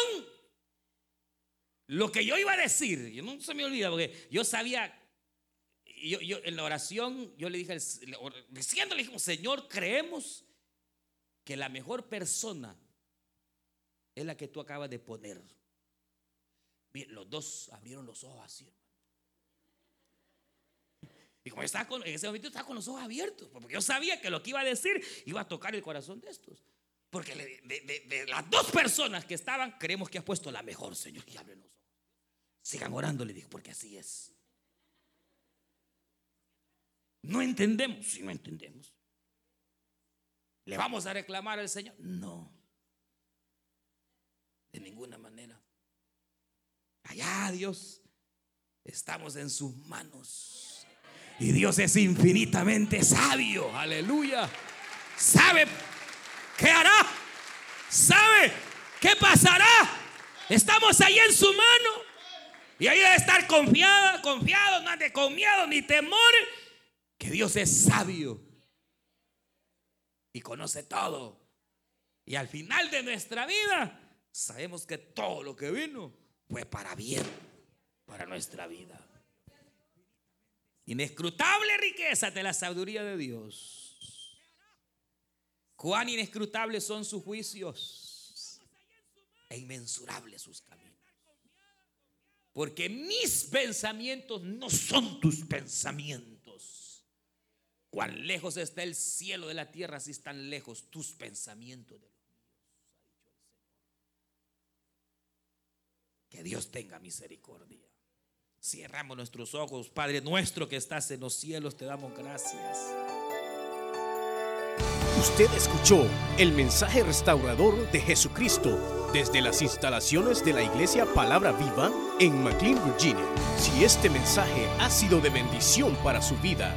lo que yo iba a decir, yo no se me olvida, porque yo sabía yo, yo, en la oración, yo le dije, diciéndole, dijimos, Señor, creemos que la mejor persona es la que tú acabas de poner. Los dos abrieron los ojos así, Y como estaba con, en ese momento estaba con los ojos abiertos, porque yo sabía que lo que iba a decir iba a tocar el corazón de estos. Porque de, las dos personas que estaban, creemos que ha puesto la mejor, Señor. Y abren los ojos. Sigan orando, le dije, porque así es. No entendemos, si no entendemos. ¿Le vamos a reclamar al Señor? No. De ninguna manera. Allá Dios, estamos en sus manos. Y Dios es infinitamente sabio. Aleluya. Sabe qué hará. Sabe qué pasará. Estamos ahí en su mano. Y ahí debe estar confiada, confiado, no ande con miedo ni temor que Dios es sabio y conoce todo. Y al final de nuestra vida sabemos que todo lo que vino fue para bien, para nuestra vida. Inescrutable riqueza de la sabiduría de Dios. Cuán inescrutables son sus juicios e inmensurables sus caminos. Porque mis pensamientos no son tus pensamientos Cuán lejos está el cielo de la tierra si están lejos tus pensamientos de los Señor. Que Dios tenga misericordia. Cierramos nuestros ojos, Padre nuestro que estás en los cielos, te damos gracias. Usted escuchó el mensaje restaurador de Jesucristo desde las instalaciones de la iglesia Palabra Viva en McLean, Virginia. Si este mensaje ha sido de bendición para su vida,